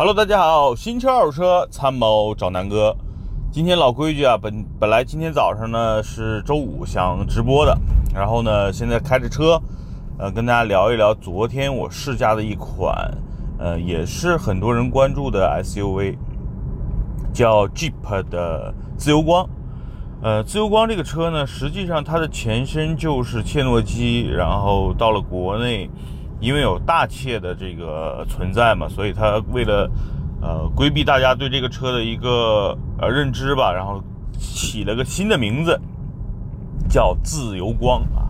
Hello，大家好，新车二手车参谋找南哥。今天老规矩啊，本本来今天早上呢是周五想直播的，然后呢现在开着车，呃跟大家聊一聊昨天我试驾的一款，呃也是很多人关注的 SUV，叫 Jeep 的自由光。呃，自由光这个车呢，实际上它的前身就是切诺基，然后到了国内。因为有大切的这个存在嘛，所以它为了呃规避大家对这个车的一个呃认知吧，然后起了个新的名字，叫自由光啊。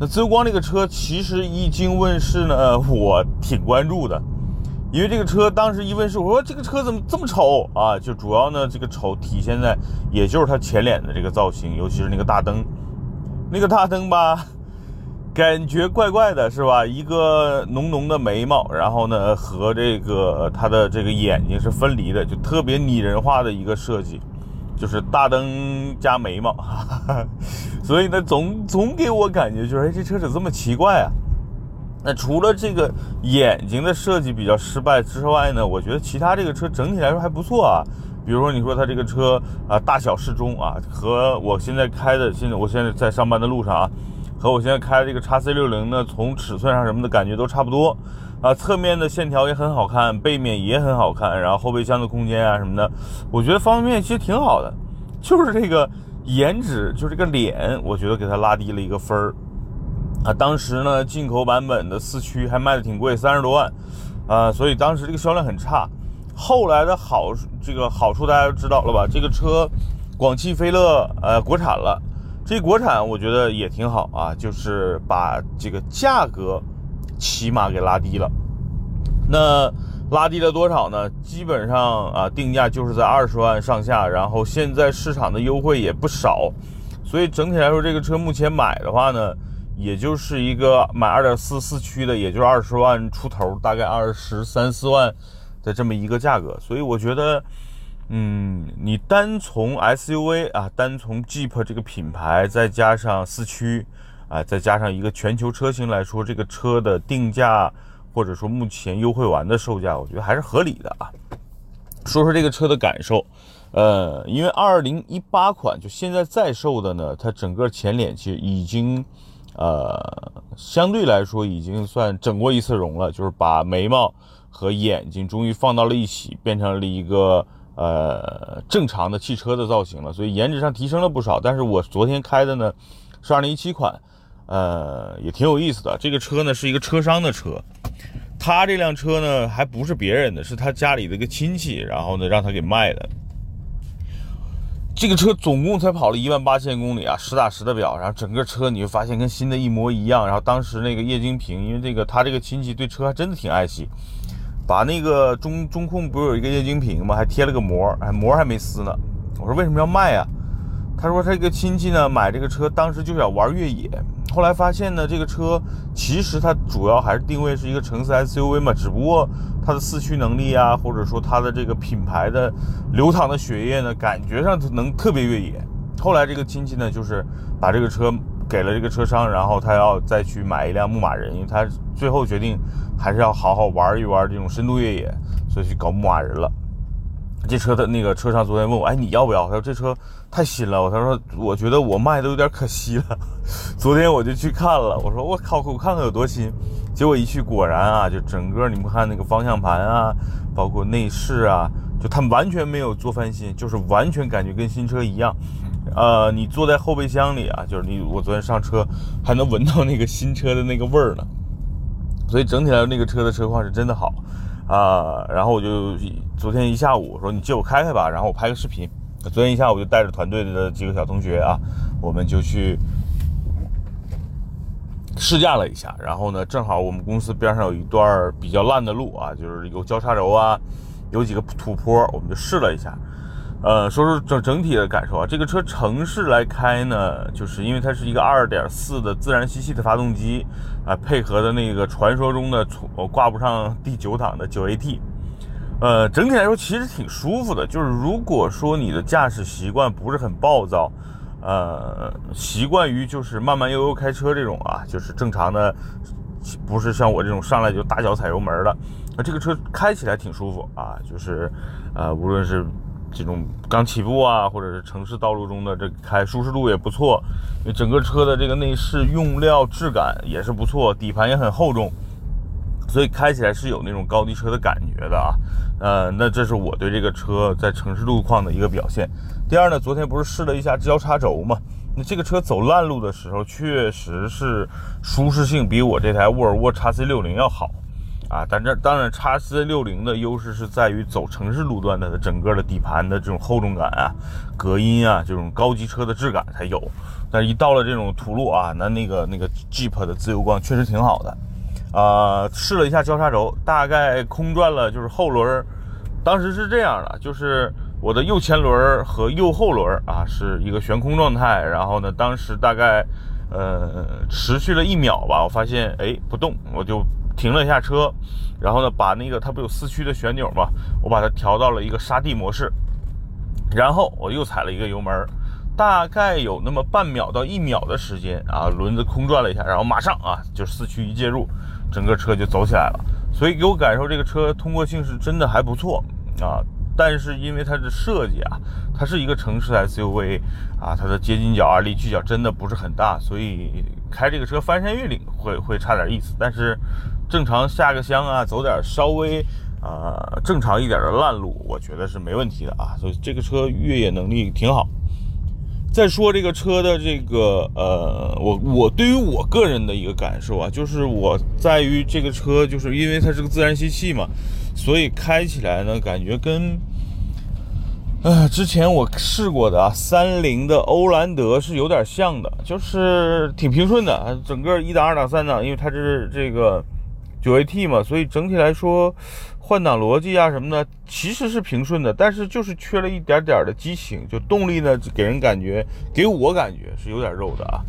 那自由光这个车其实一经问世呢，我挺关注的，因为这个车当时一问世，我说这个车怎么这么丑啊？就主要呢这个丑体现在也就是它前脸的这个造型，尤其是那个大灯，那个大灯吧。感觉怪怪的，是吧？一个浓浓的眉毛，然后呢，和这个它的这个眼睛是分离的，就特别拟人化的一个设计，就是大灯加眉毛，所以呢，总总给我感觉就是，哎，这车怎么这么奇怪啊？那除了这个眼睛的设计比较失败之外呢，我觉得其他这个车整体来说还不错啊。比如说，你说它这个车啊，大小适中啊，和我现在开的，现在我现在在上班的路上啊。和我现在开的这个叉 C 六零呢，从尺寸上什么的感觉都差不多啊，侧面的线条也很好看，背面也很好看，然后后备箱的空间啊什么的，我觉得方方面其实挺好的，就是这个颜值，就这个脸，我觉得给它拉低了一个分儿啊。当时呢，进口版本的四驱还卖的挺贵，三十多万啊，所以当时这个销量很差。后来的好这个好处大家都知道了吧？这个车广汽菲乐呃国产了。这国产我觉得也挺好啊，就是把这个价格起码给拉低了。那拉低了多少呢？基本上啊，定价就是在二十万上下，然后现在市场的优惠也不少，所以整体来说，这个车目前买的话呢，也就是一个买二点四四驱的，也就是二十万出头，大概二十三四万的这么一个价格，所以我觉得。嗯，你单从 SUV 啊，单从 Jeep 这个品牌，再加上四驱，啊，再加上一个全球车型来说，这个车的定价或者说目前优惠完的售价，我觉得还是合理的啊。说说这个车的感受，呃，因为2018款就现在在售的呢，它整个前脸其实已经，呃，相对来说已经算整过一次容了，就是把眉毛和眼睛终于放到了一起，变成了一个。呃，正常的汽车的造型了，所以颜值上提升了不少。但是我昨天开的呢是2017款，呃，也挺有意思的。这个车呢是一个车商的车，他这辆车呢还不是别人的，是他家里的一个亲戚，然后呢让他给卖的。这个车总共才跑了一万八千公里啊，实打实的表，然后整个车你会发现跟新的一模一样。然后当时那个液晶屏，因为这个他这个亲戚对车还真的挺爱惜。把那个中中控不是有一个液晶屏吗？还贴了个膜，哎，膜还没撕呢。我说为什么要卖啊？他说他一个亲戚呢买这个车，当时就想玩越野，后来发现呢这个车其实它主要还是定位是一个城市 SUV 嘛，只不过它的四驱能力啊，或者说它的这个品牌的流淌的血液呢，感觉上能特别越野。后来这个亲戚呢就是把这个车。给了这个车商，然后他要再去买一辆牧马人，因为他最后决定还是要好好玩一玩这种深度越野，所以去搞牧马人了。这车的那个车商昨天问我，哎，你要不要？他说这车太新了。我他说我觉得我卖的有点可惜了。昨天我就去看了，我说我靠，我看看有多新。结果一去，果然啊，就整个你们看那个方向盘啊，包括内饰啊，就他完全没有做翻新，就是完全感觉跟新车一样。呃，你坐在后备箱里啊，就是你我昨天上车还能闻到那个新车的那个味儿呢，所以整体来说那个车的车况是真的好啊。然后我就昨天一下午说你借我开开吧，然后我拍个视频。昨天一下午就带着团队的几个小同学啊，我们就去试驾了一下。然后呢，正好我们公司边上有一段比较烂的路啊，就是有交叉轴啊，有几个土坡，我们就试了一下。呃，说说整整体的感受啊，这个车城市来开呢，就是因为它是一个2.4的自然吸气的发动机啊，配合的那个传说中的我挂不上第九档的 9AT，呃，整体来说其实挺舒服的。就是如果说你的驾驶习惯不是很暴躁，呃，习惯于就是慢慢悠悠开车这种啊，就是正常的不是像我这种上来就大脚踩油门的。那这个车开起来挺舒服啊，就是呃，无论是这种刚起步啊，或者是城市道路中的这开舒适度也不错。因为整个车的这个内饰用料质感也是不错，底盘也很厚重，所以开起来是有那种高级车的感觉的啊。呃，那这是我对这个车在城市路况的一个表现。第二呢，昨天不是试了一下交叉轴嘛？那这个车走烂路的时候，确实是舒适性比我这台沃尔沃 x C 六零要好啊。但这当然，x C 六零的优势是在于走城市路段的整个的底盘的这种厚重感啊、隔音啊，这种高级车的质感才有。但是一到了这种土路啊，那那个那个 Jeep 的自由光确实挺好的。啊，试了一下交叉轴，大概空转了，就是后轮，当时是这样的，就是我的右前轮和右后轮啊是一个悬空状态，然后呢，当时大概呃持续了一秒吧，我发现哎不动，我就停了一下车，然后呢把那个它不有四驱的旋钮嘛，我把它调到了一个沙地模式，然后我又踩了一个油门。大概有那么半秒到一秒的时间啊，轮子空转了一下，然后马上啊，就四驱一介入，整个车就走起来了。所以给我感受，这个车通过性是真的还不错啊。但是因为它的设计啊，它是一个城市 SUV 啊，它的接近角啊、离去角真的不是很大，所以开这个车翻山越岭会会差点意思。但是正常下个乡啊，走点稍微啊正常一点的烂路，我觉得是没问题的啊。所以这个车越野能力挺好。再说这个车的这个呃，我我对于我个人的一个感受啊，就是我在于这个车，就是因为它是个自然吸气嘛，所以开起来呢，感觉跟呃之前我试过的啊三菱的欧蓝德是有点像的，就是挺平顺的，整个一档、二档、三档，因为它这是这个九 AT 嘛，所以整体来说。换挡逻辑啊什么的其实是平顺的，但是就是缺了一点点的激情，就动力呢给人感觉，给我感觉是有点肉的啊。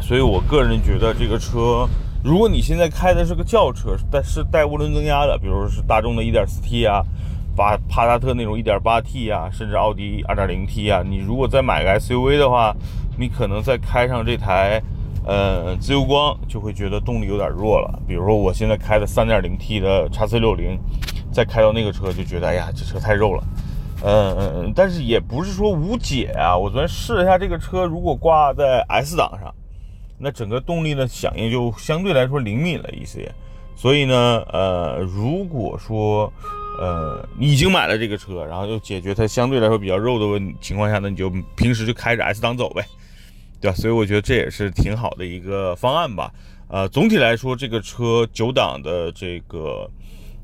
所以我个人觉得这个车，如果你现在开的是个轿车，但是带涡轮增压的，比如是大众的 1.4T 啊，帕帕萨特那种 1.8T 啊，甚至奥迪 2.0T 啊，你如果再买个 SUV 的话，你可能再开上这台。呃，自由光就会觉得动力有点弱了。比如说我现在开的 3.0T 的叉 C 六零，再开到那个车就觉得，哎呀，这车太肉了。嗯嗯，但是也不是说无解啊。我昨天试了一下这个车，如果挂在 S 档上，那整个动力的响应就相对来说灵敏了一些。所以呢，呃，如果说呃你已经买了这个车，然后又解决它相对来说比较肉的问情况下呢，你就平时就开着 S 档走呗。对吧？所以我觉得这也是挺好的一个方案吧。呃，总体来说，这个车九档的这个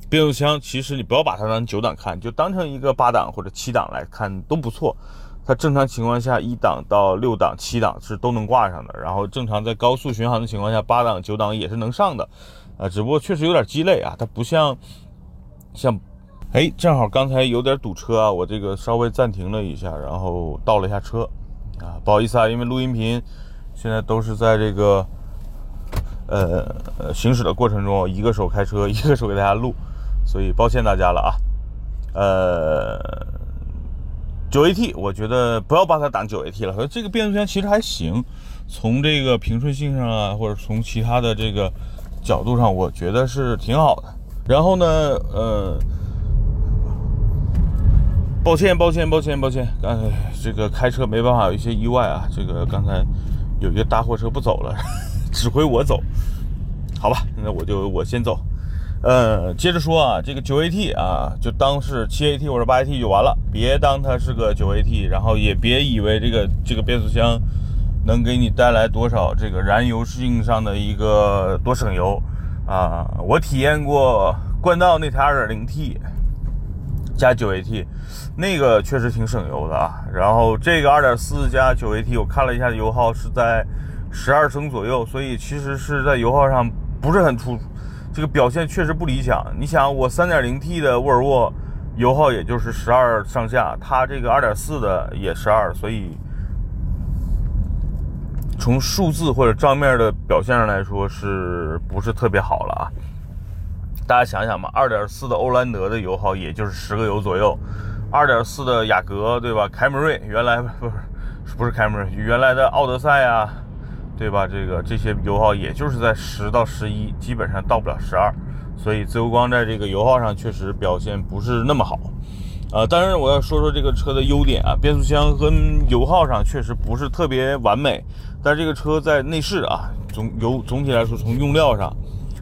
变速箱，其实你不要把它当九档看，就当成一个八档或者七档来看都不错。它正常情况下一档到六档、七档是都能挂上的。然后正常在高速巡航的情况下，八档、九档也是能上的。啊，只不过确实有点鸡肋啊，它不像像，哎，正好刚才有点堵车啊，我这个稍微暂停了一下，然后倒了一下车。啊，不好意思啊，因为录音频现在都是在这个呃行驶的过程中，一个手开车，一个手给大家录，所以抱歉大家了啊。呃，九 AT，我觉得不要把它当九 AT 了，这个变速箱其实还行，从这个平顺性上啊，或者从其他的这个角度上，我觉得是挺好的。然后呢，呃。抱歉，抱歉，抱歉，抱歉。刚才这个开车没办法，有一些意外啊。这个刚才有一个大货车不走了，指挥我走，好吧？那我就我先走。呃，接着说啊，这个九 AT 啊，就当是七 AT 或者八 AT 就完了，别当它是个九 AT，然后也别以为这个这个变速箱能给你带来多少这个燃油性上的一个多省油啊。我体验过冠道那台 2.0T。加九 AT，那个确实挺省油的啊。然后这个二点四加九 AT，我看了一下油耗是在十二升左右，所以其实是在油耗上不是很突出，这个表现确实不理想。你想，我三点零 T 的沃尔沃油耗也就是十二上下，它这个二点四的也十二，所以从数字或者账面的表现上来说，是不是特别好了啊？大家想想嘛，二点四的欧蓝德的油耗也就是十个油左右，二点四的雅阁对吧？凯美瑞原来不是不是凯美瑞，原来的奥德赛啊，对吧？这个这些油耗也就是在十到十一，基本上到不了十二，所以自由光在这个油耗上确实表现不是那么好。呃，当然我要说说这个车的优点啊，变速箱跟油耗上确实不是特别完美，但这个车在内饰啊，总由总体来说从用料上，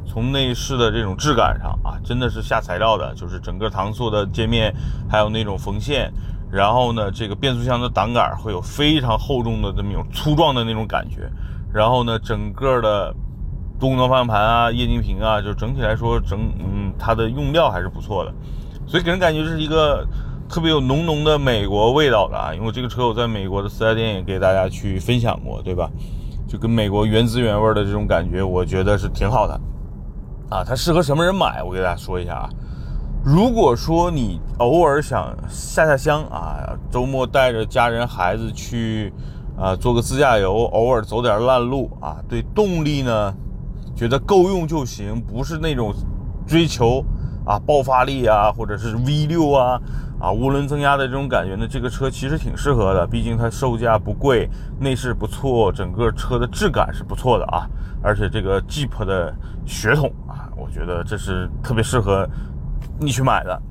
从内饰的这种质感上啊，真的是下材料的，就是整个搪塑的界面，还有那种缝线，然后呢，这个变速箱的挡杆会有非常厚重的这么一种粗壮的那种感觉，然后呢，整个的多功能方向盘啊、液晶屏啊，就整体来说整嗯，它的用料还是不错的。所以给人感觉是一个特别有浓浓的美国味道的啊，因为这个车我在美国的四 S 店也给大家去分享过，对吧？就跟美国原汁原味的这种感觉，我觉得是挺好的啊。它适合什么人买？我给大家说一下啊。如果说你偶尔想下下乡啊，周末带着家人孩子去啊做个自驾游，偶尔走点烂路啊，对动力呢觉得够用就行，不是那种追求。啊，爆发力啊，或者是 V 六啊，啊，涡轮增压的这种感觉呢，这个车其实挺适合的，毕竟它售价不贵，内饰不错，整个车的质感是不错的啊，而且这个 Jeep 的血统啊，我觉得这是特别适合你去买的。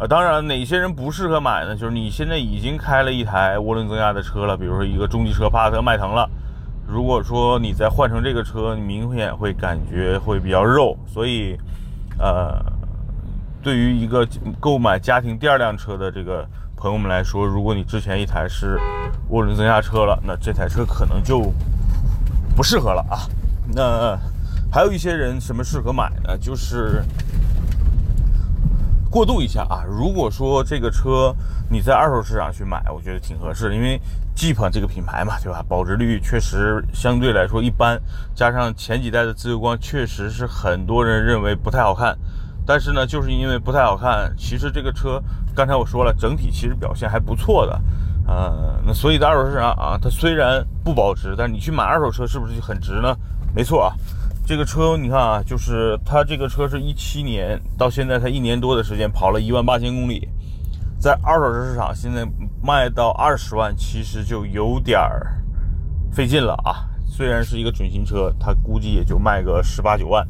呃，当然，哪些人不适合买呢？就是你现在已经开了一台涡轮增压的车了，比如说一个中级车帕萨特、迈腾了，如果说你再换成这个车，你明显会感觉会比较肉，所以，呃。对于一个购买家庭第二辆车的这个朋友们来说，如果你之前一台是涡轮增压车了，那这台车可能就不适合了啊。那还有一些人什么适合买呢？就是过渡一下啊。如果说这个车你在二手市场去买，我觉得挺合适，因为 Jeep 这个品牌嘛，对吧？保值率确实相对来说一般，加上前几代的自由光确实是很多人认为不太好看。但是呢，就是因为不太好看，其实这个车刚才我说了，整体其实表现还不错的，呃，那所以在二手市场啊，它虽然不保值，但是你去买二手车是不是就很值呢？没错啊，这个车你看啊，就是它这个车是一七年到现在才一年多的时间，跑了一万八千公里，在二手车市场现在卖到二十万，其实就有点儿费劲了啊。虽然是一个准新车，它估计也就卖个十八九万。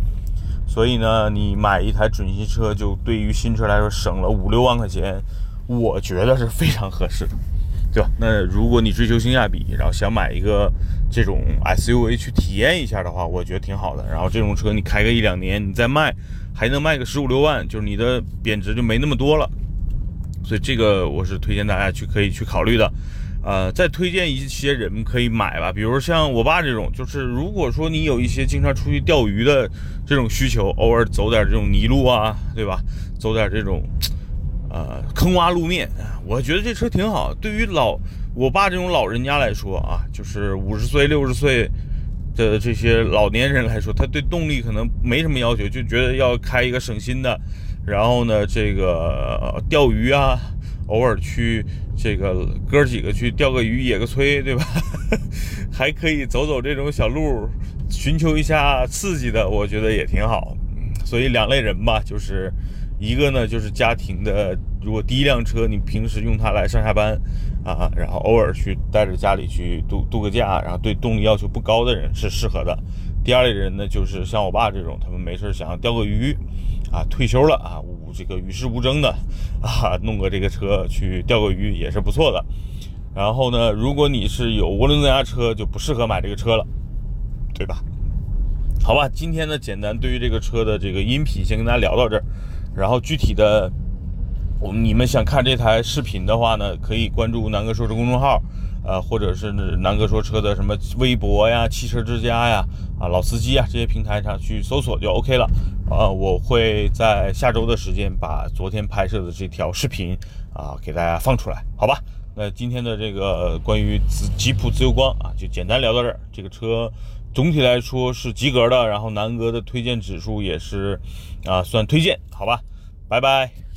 所以呢，你买一台准新车，就对于新车来说省了五六万块钱，我觉得是非常合适的，对吧？那如果你追求性价比，然后想买一个这种 SUV 去体验一下的话，我觉得挺好的。然后这种车你开个一两年，你再卖还能卖个十五六万，就是你的贬值就没那么多了。所以这个我是推荐大家去可以去考虑的。呃，再推荐一些人可以买吧，比如像我爸这种，就是如果说你有一些经常出去钓鱼的这种需求，偶尔走点这种泥路啊，对吧？走点这种呃坑洼路面，我觉得这车挺好。对于老我爸这种老人家来说啊，就是五十岁、六十岁的这些老年人来说，他对动力可能没什么要求，就觉得要开一个省心的，然后呢，这个钓鱼啊。偶尔去这个哥几个去钓个鱼、野个炊，对吧？还可以走走这种小路，寻求一下刺激的，我觉得也挺好。所以两类人吧，就是一个呢，就是家庭的，如果第一辆车你平时用它来上下班啊，然后偶尔去带着家里去度度个假，然后对动力要求不高的人是适合的。第二类人呢，就是像我爸这种，他们没事想要钓个鱼。啊，退休了啊，这个与世无争的啊，弄个这个车去钓个鱼也是不错的。然后呢，如果你是有涡轮增压车，就不适合买这个车了，对吧？好吧，今天呢，简单对于这个车的这个音频先跟大家聊到这儿。然后具体的，我们你们想看这台视频的话呢，可以关注南哥说车公众号。呃，或者是南哥说车的什么微博呀、汽车之家呀、啊老司机啊这些平台上去搜索就 OK 了。呃，我会在下周的时间把昨天拍摄的这条视频啊给大家放出来，好吧？那今天的这个关于吉吉普自由光啊，就简单聊到这儿。这个车总体来说是及格的，然后南哥的推荐指数也是啊算推荐，好吧？拜拜。